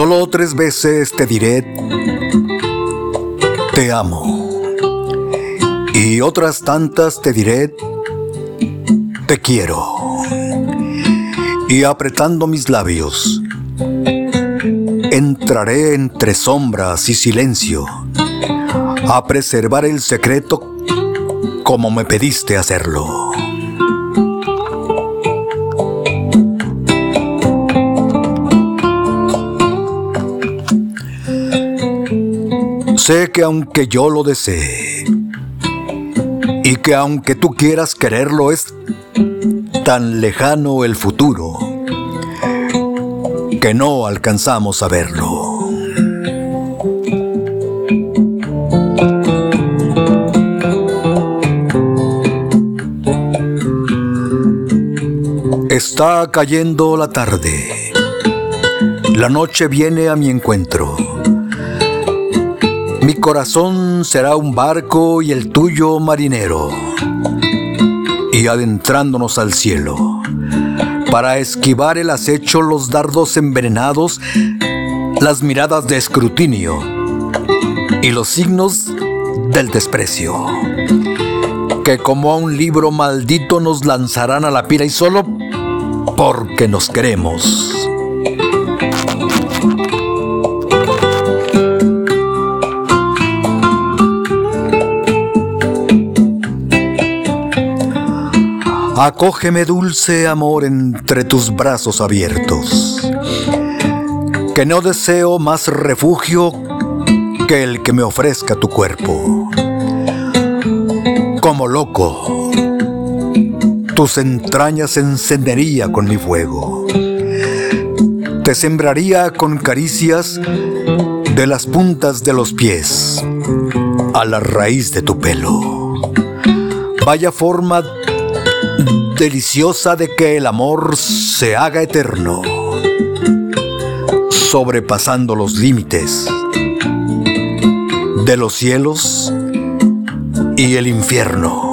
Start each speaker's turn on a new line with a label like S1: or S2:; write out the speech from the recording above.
S1: Solo tres veces te diré, te amo. Y otras tantas te diré, te quiero. Y apretando mis labios, entraré entre sombras y silencio a preservar el secreto como me pediste hacerlo. Sé que aunque yo lo desee y que aunque tú quieras quererlo es tan lejano el futuro que no alcanzamos a verlo. Está cayendo la tarde. La noche viene a mi encuentro. Mi corazón será un barco y el tuyo marinero. Y adentrándonos al cielo, para esquivar el acecho, los dardos envenenados, las miradas de escrutinio y los signos del desprecio, que como a un libro maldito nos lanzarán a la pira y solo porque nos queremos. Acógeme dulce amor entre tus brazos abiertos, que no deseo más refugio que el que me ofrezca tu cuerpo. Como loco, tus entrañas encendería con mi fuego. Te sembraría con caricias de las puntas de los pies a la raíz de tu pelo. Vaya forma deliciosa de que el amor se haga eterno, sobrepasando los límites de los cielos y el infierno.